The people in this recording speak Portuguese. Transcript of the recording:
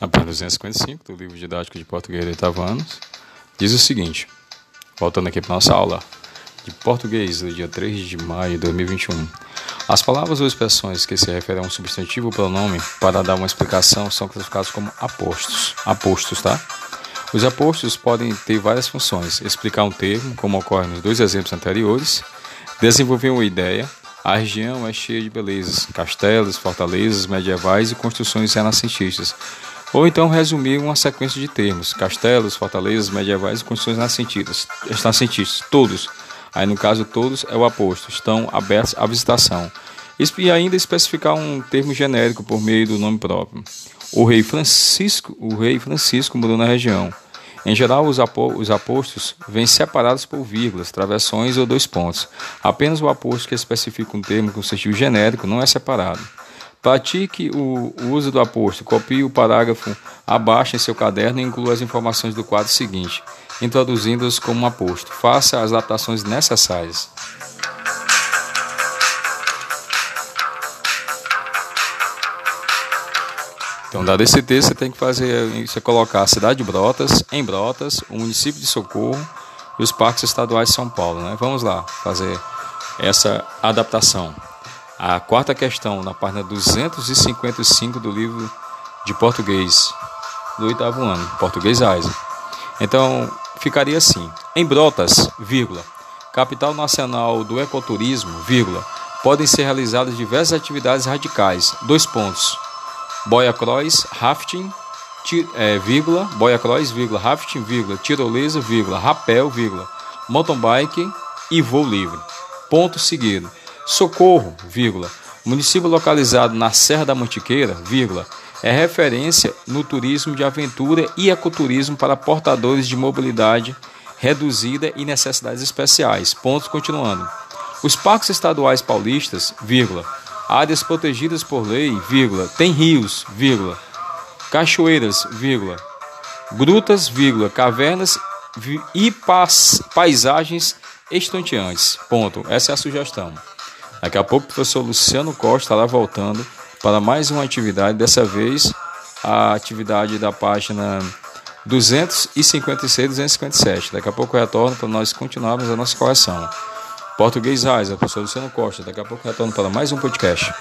na página 255 do livro didático de português de oitavo diz o seguinte, voltando aqui para nossa aula de português do dia 3 de maio de 2021. As palavras ou expressões que se referem a um substantivo ou pronome para dar uma explicação são classificados como apostos. Apostos, tá? Os apostos podem ter várias funções: explicar um termo, como ocorre nos dois exemplos anteriores, desenvolver uma ideia. A região é cheia de belezas, castelos, fortalezas medievais e construções renascentistas, ou então resumir uma sequência de termos: castelos, fortalezas medievais e construções renascentistas, renascentistas todos. Aí no caso todos é o aposto, estão abertos à visitação. E ainda especificar um termo genérico por meio do nome próprio. O rei Francisco, o rei Francisco morou na região. Em geral, os, apostos vêm separados por vírgulas, travessões ou dois pontos. Apenas o aposto que especifica um termo com sentido genérico não é separado. Pratique o uso do aposto. Copie o parágrafo abaixo em seu caderno e inclua as informações do quadro seguinte, introduzindo-os como aposto. Faça as adaptações necessárias. Então, dado esse texto, você tem que fazer, você colocar a cidade de Brotas, em Brotas, o município de Socorro e os parques estaduais de São Paulo. Né? Vamos lá fazer essa adaptação. A quarta questão, na página 255 do livro de português do oitavo ano, português AISA. Então, ficaria assim: em Brotas, vírgula, capital nacional do ecoturismo, vírgula, podem ser realizadas diversas atividades radicais. Dois pontos: boia cross, rafting, é, vírgula, boia cross, vírgula, rafting, vírgula, tirolesa, vírgula, rapel, vírgula, mountain bike e voo livre. Ponto seguido. Socorro, vírgula, município localizado na Serra da Mantiqueira, vírgula, é referência no turismo de aventura e ecoturismo para portadores de mobilidade reduzida e necessidades especiais. Pontos continuando. Os parques estaduais paulistas, vírgula, áreas protegidas por lei, vírgula, tem rios, vírgula, cachoeiras, vírgula, grutas, vírgula, cavernas e paisagens estonteantes. Ponto. Essa é a sugestão. Daqui a pouco o professor Luciano Costa estará voltando para mais uma atividade, dessa vez a atividade da página 256 e 257. Daqui a pouco eu retorno para nós continuarmos a nossa correção. Português Raiz, professor Luciano Costa. Daqui a pouco eu retorno para mais um podcast.